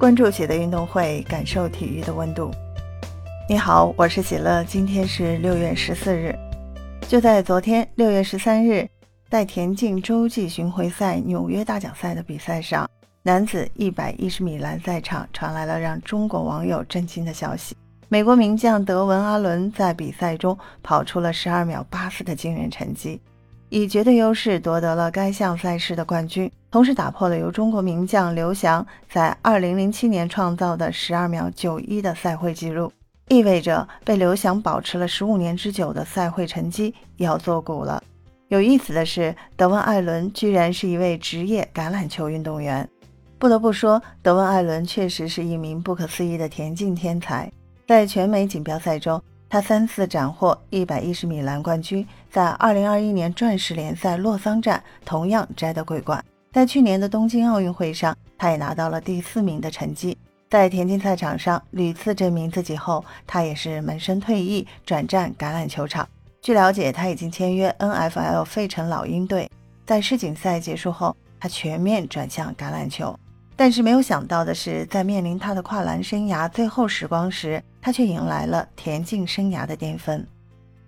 关注喜的运动会，感受体育的温度。你好，我是喜乐，今天是六月十四日。就在昨天，六月十三日，在田径洲际巡回赛纽约大奖赛的比赛上，男子一百一十米栏赛场传来了让中国网友震惊的消息：美国名将德文·阿伦在比赛中跑出了十二秒八四的惊人成绩。以绝对优势夺得了该项赛事的冠军，同时打破了由中国名将刘翔在2007年创造的12秒91的赛会纪录，意味着被刘翔保持了15年之久的赛会成绩要作古了。有意思的是，德文·艾伦居然是一位职业橄榄球运动员。不得不说，德文·艾伦确实是一名不可思议的田径天才，在全美锦标赛中。他三次斩获一百一十米栏冠军，在二零二一年钻石联赛洛桑站同样摘得桂冠。在去年的东京奥运会上，他也拿到了第四名的成绩。在田径赛场上屡次证明自己后，他也是萌生退役，转战橄榄球场。据了解，他已经签约 NFL 费城老鹰队。在世锦赛结束后，他全面转向橄榄球。但是没有想到的是，在面临他的跨栏生涯最后时光时，他却迎来了田径生涯的巅峰。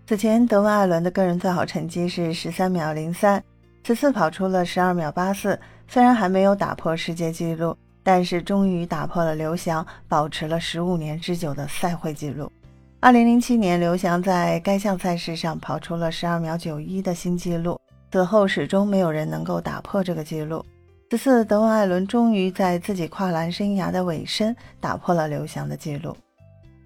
此前，德文·艾伦的个人最好成绩是十三秒零三，此次跑出了十二秒八四。虽然还没有打破世界纪录，但是终于打破了刘翔保持了十五年之久的赛会纪录。二零零七年，刘翔在该项赛事上跑出了十二秒九一的新纪录，此后始终没有人能够打破这个纪录。此次，德文·艾伦终于在自己跨栏生涯的尾声打破了刘翔的记录。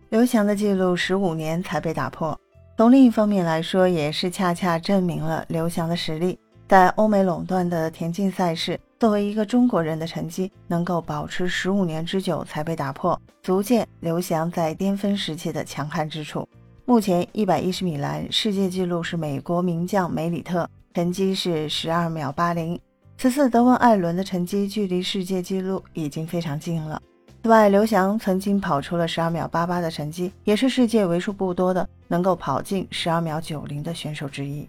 刘翔的记录十五年才被打破。从另一方面来说，也是恰恰证明了刘翔的实力。在欧美垄断的田径赛事，作为一个中国人的成绩能够保持十五年之久才被打破，足见刘翔在巅峰时期的强悍之处。目前，一百一十米栏世界纪录是美国名将梅里特，成绩是十二秒八零。此次德文·艾伦的成绩距离世界纪录已经非常近了。此外，刘翔曾经跑出了十二秒八八的成绩，也是世界为数不多的能够跑进十二秒九零的选手之一。